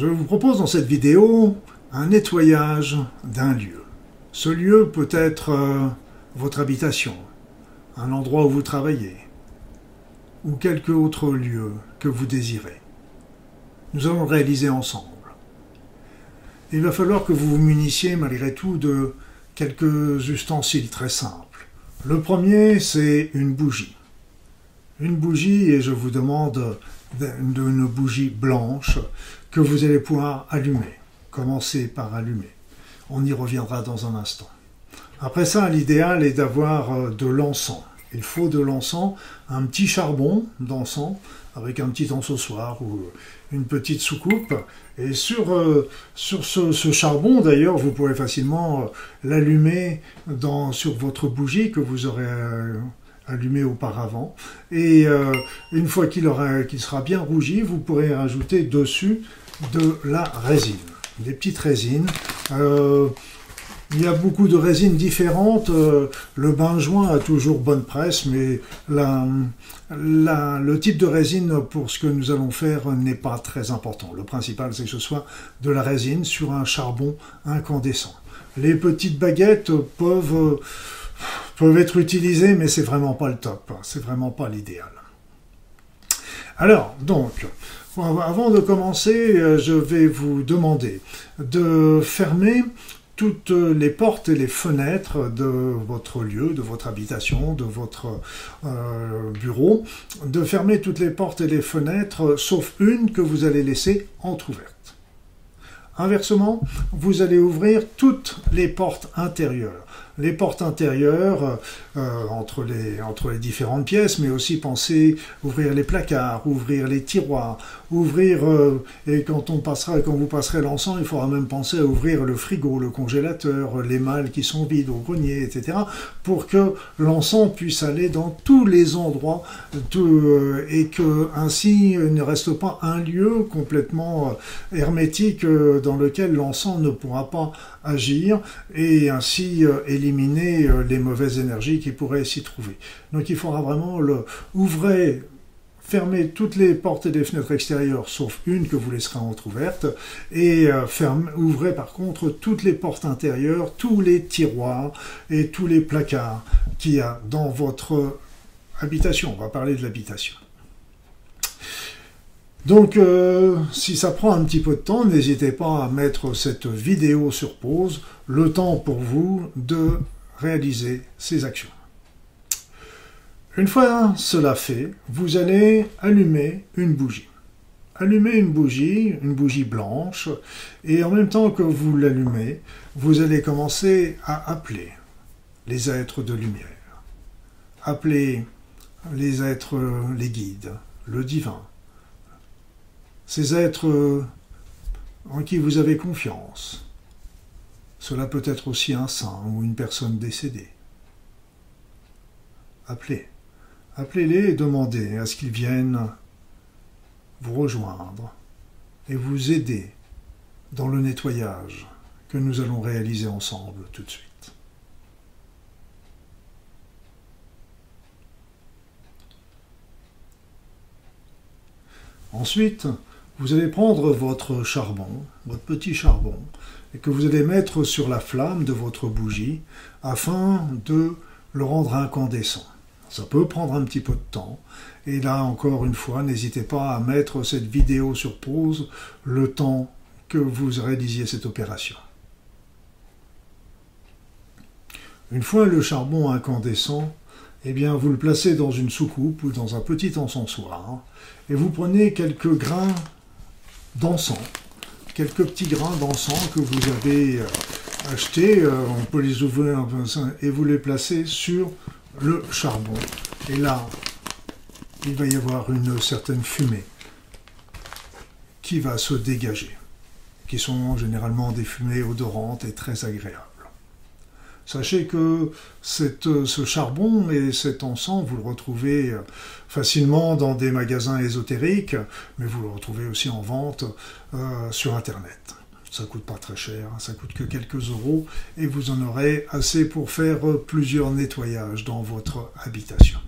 je vous propose dans cette vidéo un nettoyage d'un lieu. Ce lieu peut être euh, votre habitation, un endroit où vous travaillez, ou quelque autre lieu que vous désirez. Nous allons le réaliser ensemble. Il va falloir que vous vous munissiez malgré tout de quelques ustensiles très simples. Le premier, c'est une bougie. Une bougie, et je vous demande d'une bougie blanche que vous allez pouvoir allumer. Commencez par allumer. On y reviendra dans un instant. Après ça, l'idéal est d'avoir euh, de l'encens. Il faut de l'encens, un petit charbon d'encens avec un petit encensoir ou une petite soucoupe. Et sur, euh, sur ce, charbon, d'ailleurs, vous pourrez facilement euh, l'allumer sur votre bougie que vous aurez allumé auparavant. Et une fois qu'il sera bien rougi, vous pourrez rajouter dessus de la résine des petites résines. Euh, il y a beaucoup de résines différentes. Euh, le bain-joint a toujours bonne presse, mais le type de résine pour ce que nous allons faire n'est pas très important. Le principal, c'est que ce soit de la résine sur un charbon incandescent. Les petites baguettes peuvent, être utilisées, mais c'est vraiment pas le top. C'est vraiment pas l'idéal. Alors, donc, avant de commencer, euh, je vais vous demander de fermer toutes les portes et les fenêtres de votre lieu, de votre habitation, de votre euh, bureau, de fermer toutes les portes et les fenêtres, sauf une que vous allez laisser entr'ouverte. Inversement, vous allez ouvrir toutes les portes intérieures les portes intérieures euh, entre, les, entre les différentes pièces, mais aussi penser ouvrir les placards, ouvrir les tiroirs, ouvrir, euh, et quand on passera, quand vous passerez l'encens, il faudra même penser à ouvrir le frigo, le congélateur, les malles qui sont vides au grenier, etc., pour que l'encens puisse aller dans tous les endroits euh, et que ainsi il ne reste pas un lieu complètement hermétique dans lequel l'encens ne pourra pas agir et ainsi éliminer les mauvaises énergies qui pourraient s'y trouver. Donc il faudra vraiment le ouvrir fermez toutes les portes et les fenêtres extérieures, sauf une que vous laisserez entrouverte, et euh, ouvrez par contre toutes les portes intérieures, tous les tiroirs et tous les placards qu'il y a dans votre habitation. On va parler de l'habitation. Donc, euh, si ça prend un petit peu de temps, n'hésitez pas à mettre cette vidéo sur pause, le temps pour vous de réaliser ces actions. Une fois cela fait, vous allez allumer une bougie. Allumez une bougie, une bougie blanche, et en même temps que vous l'allumez, vous allez commencer à appeler les êtres de lumière. Appeler les êtres, les guides, le divin. Ces êtres en qui vous avez confiance. Cela peut être aussi un saint ou une personne décédée. Appelez. Appelez-les et demandez à ce qu'ils viennent vous rejoindre et vous aider dans le nettoyage que nous allons réaliser ensemble tout de suite. Ensuite, vous allez prendre votre charbon, votre petit charbon, et que vous allez mettre sur la flamme de votre bougie afin de le rendre incandescent. Ça peut prendre un petit peu de temps. Et là, encore une fois, n'hésitez pas à mettre cette vidéo sur pause le temps que vous réalisiez cette opération. Une fois le charbon incandescent, eh bien, vous le placez dans une soucoupe ou dans un petit encensoir et vous prenez quelques grains d'encens, quelques petits grains d'encens que vous avez euh, achetés, euh, on peut les ouvrir et vous les placez sur le charbon. Et là, il va y avoir une certaine fumée qui va se dégager, qui sont généralement des fumées odorantes et très agréables. Sachez que ce charbon et cet encens, vous le retrouvez facilement dans des magasins ésotériques, mais vous le retrouvez aussi en vente euh, sur Internet. Ça coûte pas très cher, hein. ça coûte que quelques euros et vous en aurez assez pour faire plusieurs nettoyages dans votre habitation.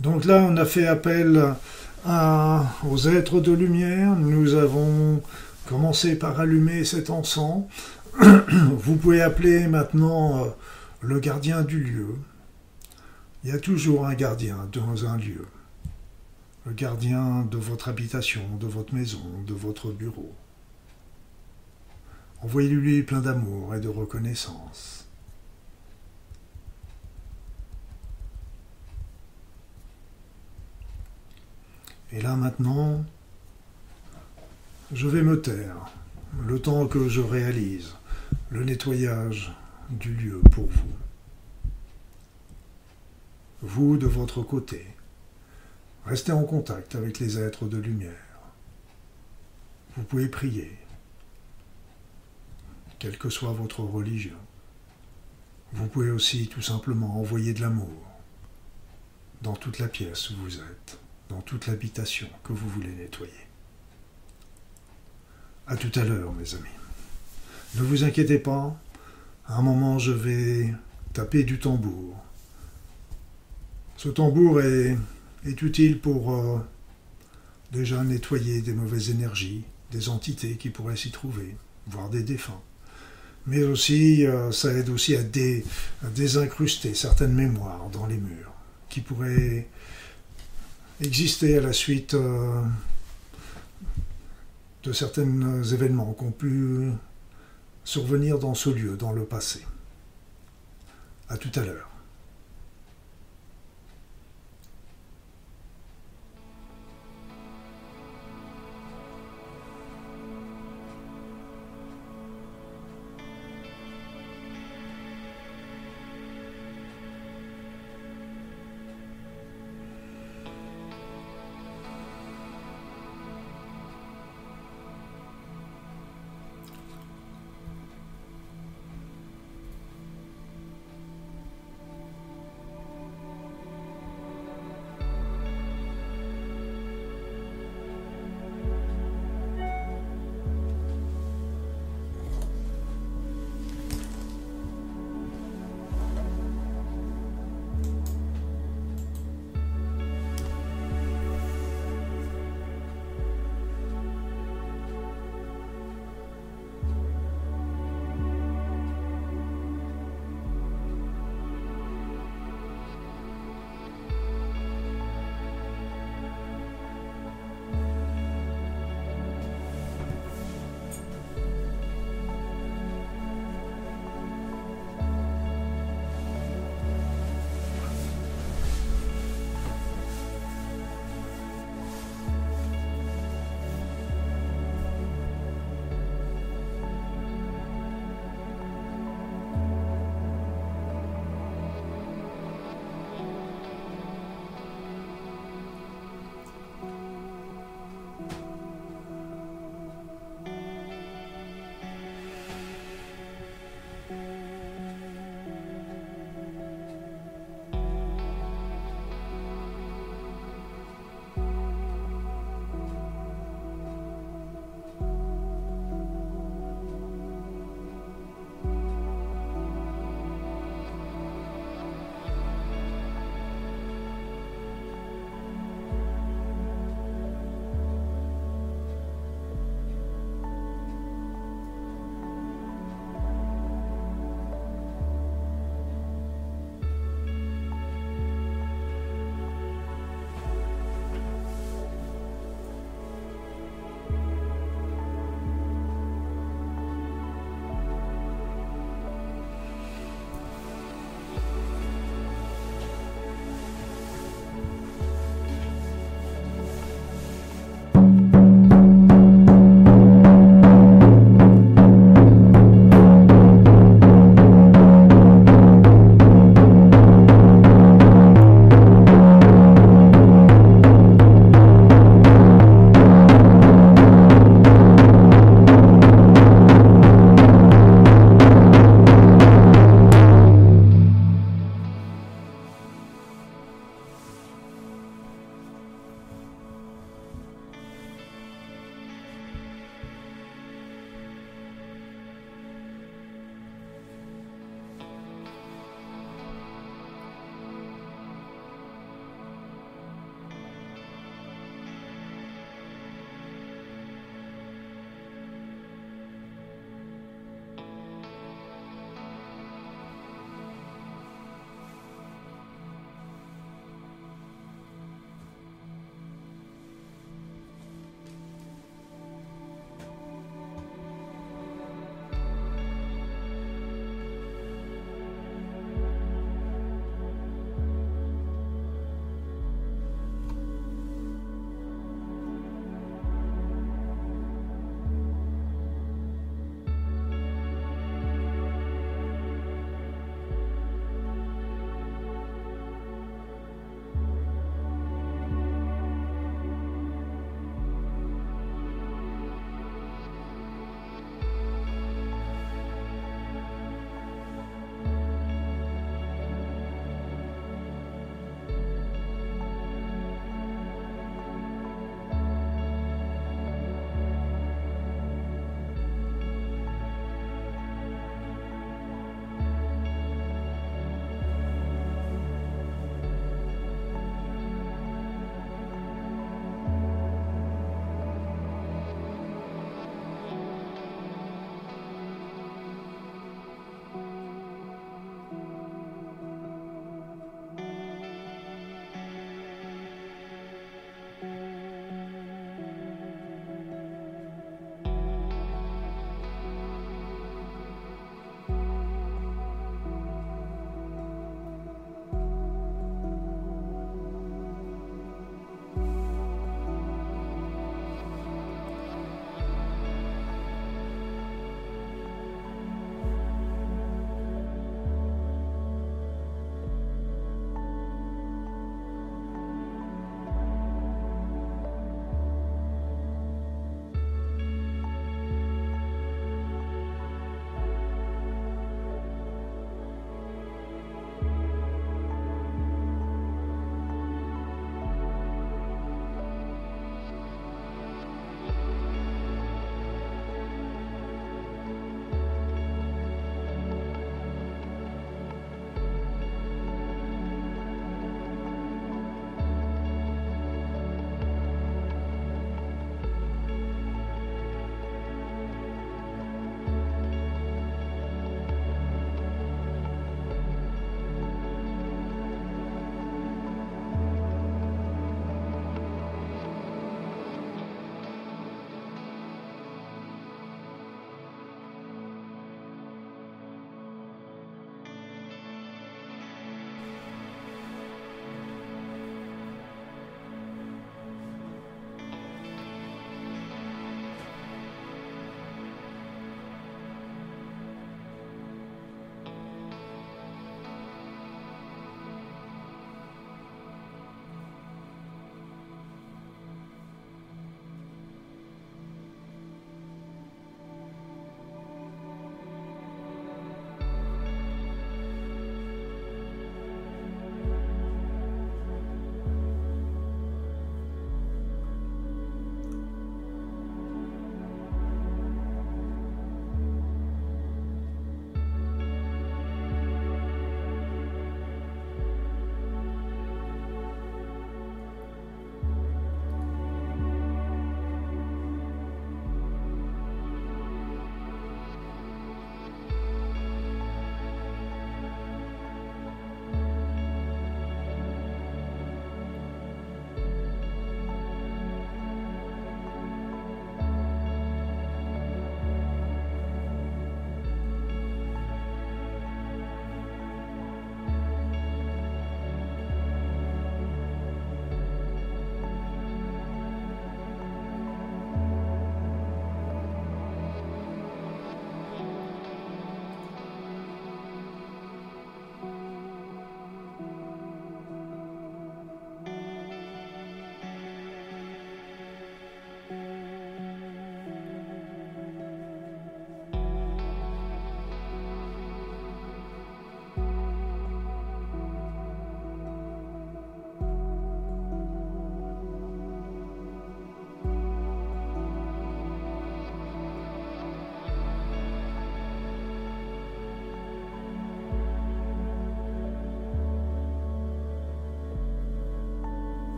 Donc là, on a fait appel aux êtres de lumière. Nous avons commencé par allumer cet encens. Vous pouvez appeler maintenant euh, le gardien du lieu. Il y a toujours un gardien dans un lieu. Le gardien de votre habitation, de votre maison, de votre bureau. Envoyez-lui plein d'amour et de reconnaissance. Et là maintenant, je vais me taire, le temps que je réalise le nettoyage du lieu pour vous. Vous, de votre côté, restez en contact avec les êtres de lumière. Vous pouvez prier, quelle que soit votre religion. Vous pouvez aussi tout simplement envoyer de l'amour dans toute la pièce où vous êtes, dans toute l'habitation que vous voulez nettoyer. À tout à l'heure, mes amis. Ne vous inquiétez pas, à un moment je vais taper du tambour. Ce tambour est, utile pour euh, déjà nettoyer des mauvaises énergies, des entités qui pourraient s'y trouver, voire des défunts. Mais aussi, euh, ça aide aussi à, désincruster certaines mémoires dans les murs qui pourraient exister à la suite euh, de certains événements qu'on pu survenir dans ce lieu, dans le passé. À tout à l'heure.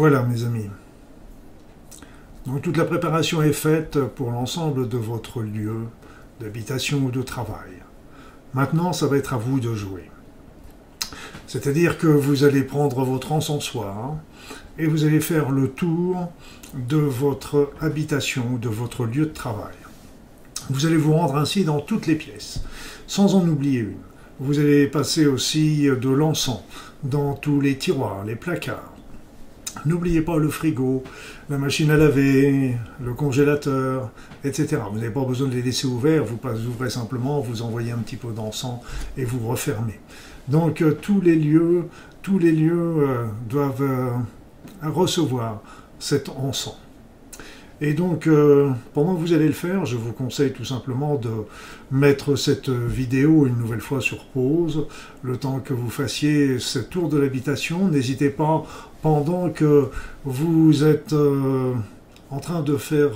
Voilà mes amis. Donc toute la préparation est faite pour l'ensemble de votre lieu d'habitation ou de travail. Maintenant, ça va être à vous de jouer. C'est-à-dire que vous allez prendre votre encensoir et vous allez faire le tour de votre habitation, de votre lieu de travail. Vous allez vous rendre ainsi dans toutes les pièces, sans en oublier une. Vous allez passer aussi de l'encens dans tous les tiroirs, les placards. N'oubliez pas le frigo, la machine à laver, le congélateur, etc. Vous n'avez pas besoin de les laisser ouverts, vous ouvrez simplement, vous envoyez un petit peu d'encens et vous refermez. Donc euh, tous les lieux, tous les lieux euh, doivent euh, recevoir cet encens. Et donc, pendant que vous allez le faire, je vous conseille tout simplement de mettre cette vidéo une nouvelle fois sur pause, le temps que vous fassiez ce tour de l'habitation. N'hésitez pas, pendant que vous êtes en train de faire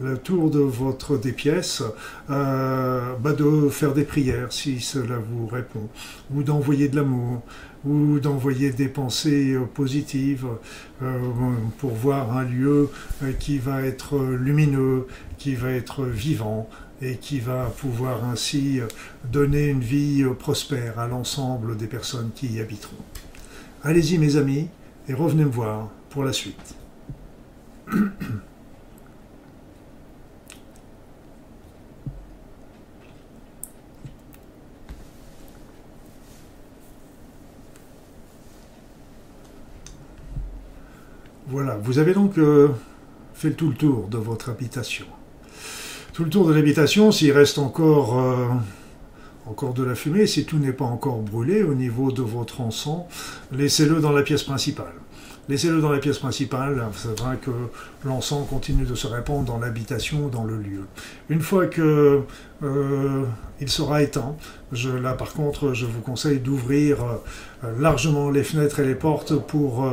le tour de votre des pièces, euh, bah, de faire des prières si cela vous répond, ou d'envoyer de l'amour, ou d'envoyer des pensées euh, positives euh, pour voir un lieu qui va être lumineux, qui va être vivant et qui va pouvoir ainsi donner une vie prospère à l'ensemble des personnes qui y habiteront. Allez-y mes amis et revenez me voir pour la suite. Voilà, vous avez donc euh, fait tout le tour de votre habitation. Tout le tour de l'habitation, s'il reste encore, euh, encore de la fumée, si tout n'est pas encore brûlé au niveau de votre encens, laissez-le dans la pièce principale. Laissez-le dans la pièce principale, c'est vrai que l'encens continue de se répandre dans l'habitation, dans le lieu. Une fois que euh, il sera éteint, je, là par contre, je vous conseille d'ouvrir largement les fenêtres et les portes pour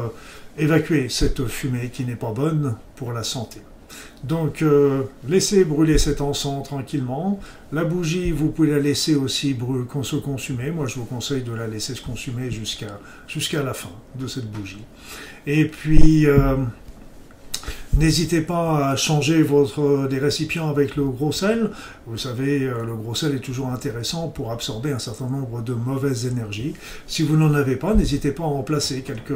évacuer cette fumée qui n'est pas bonne pour la santé. Donc euh, laissez brûler cet encens tranquillement. La bougie, vous pouvez la laisser aussi se consumer. Moi, je vous conseille de la laisser se consumer jusqu'à jusqu'à la fin de cette bougie. Et puis, euh, N'hésitez pas à changer votre, des récipients avec le gros sel. Vous savez, euh, le gros sel est toujours intéressant pour absorber un certain nombre de mauvaises énergies. Si vous n'en avez pas, n'hésitez pas à en placer quelques,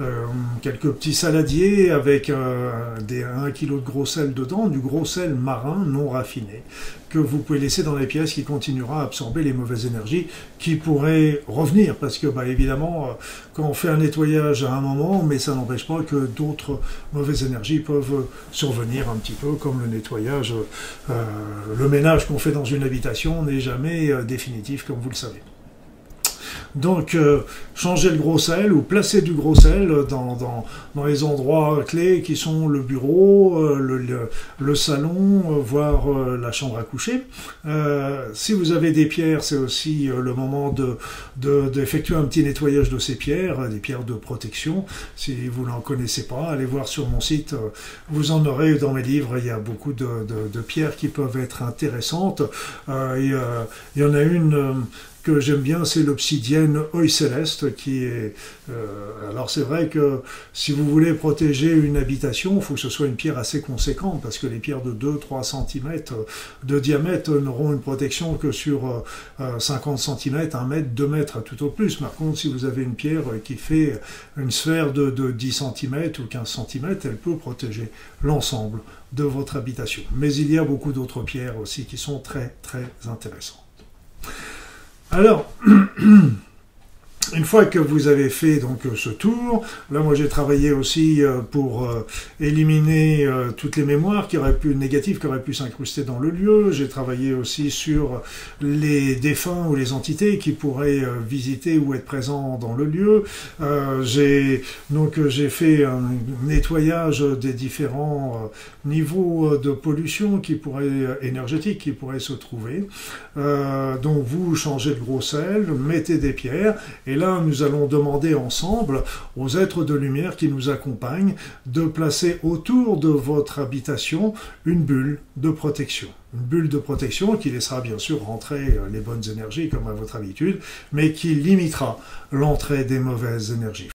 euh, quelques petits saladiers avec euh, des, un kilo de gros sel dedans, du gros sel marin non raffiné que vous pouvez laisser dans les pièces qui continuera à absorber les mauvaises énergies qui pourraient revenir parce que bah, évidemment quand on fait un nettoyage à un moment mais ça n'empêche pas que d'autres mauvaises énergies peuvent survenir un petit peu comme le nettoyage, euh, le ménage qu'on fait dans une habitation n'est jamais euh, définitif comme vous le savez. Donc, euh, changer le gros sel ou placer du gros sel dans, dans, les endroits clés qui sont le bureau, euh, le, salon, euh, voire la chambre à coucher. si vous avez des pierres, c'est aussi le moment de, d'effectuer un petit nettoyage de ces pierres, des pierres de protection. Si vous n'en connaissez pas, allez voir sur mon site, vous en aurez dans mes livres, il y a beaucoup de, de pierres qui peuvent être intéressantes. il y en a une que j'aime bien, c'est l'obsidienne œil céleste, qui est... Euh, alors c'est vrai que si vous voulez protéger une habitation, il faut que ce soit une pierre assez conséquente, parce que les pierres de 2-3 cm de diamètre n'auront une protection que sur 50 cm, 1 mètre, 2 mètres, tout au plus. Par contre, si vous avez une pierre qui fait une sphère de, de 10 cm ou 15 cm, elle peut protéger l'ensemble de votre habitation. Mais il y a beaucoup d'autres pierres aussi qui sont très très intéressantes. Alors, une fois que vous avez fait donc euh, ce tour, là moi j'ai travaillé aussi euh, pour euh, éliminer toutes les mémoires qui auraient pu négatives qui auraient pu s'incruster dans le lieu. J'ai travaillé aussi sur les défunts ou les entités qui pourraient visiter ou être présents dans le lieu. j'ai donc j'ai fait un nettoyage des différents niveaux de pollution qui pourraient énergétiques qui pourraient se trouver. donc vous changez de gros sel, mettez des pierres et et là, nous allons demander ensemble aux êtres de lumière qui nous accompagnent de placer autour de votre habitation une bulle de protection. Une bulle de protection qui laissera bien sûr rentrer euh, les bonnes énergies comme à votre habitude, mais qui limitera l'entrée des mauvaises énergies.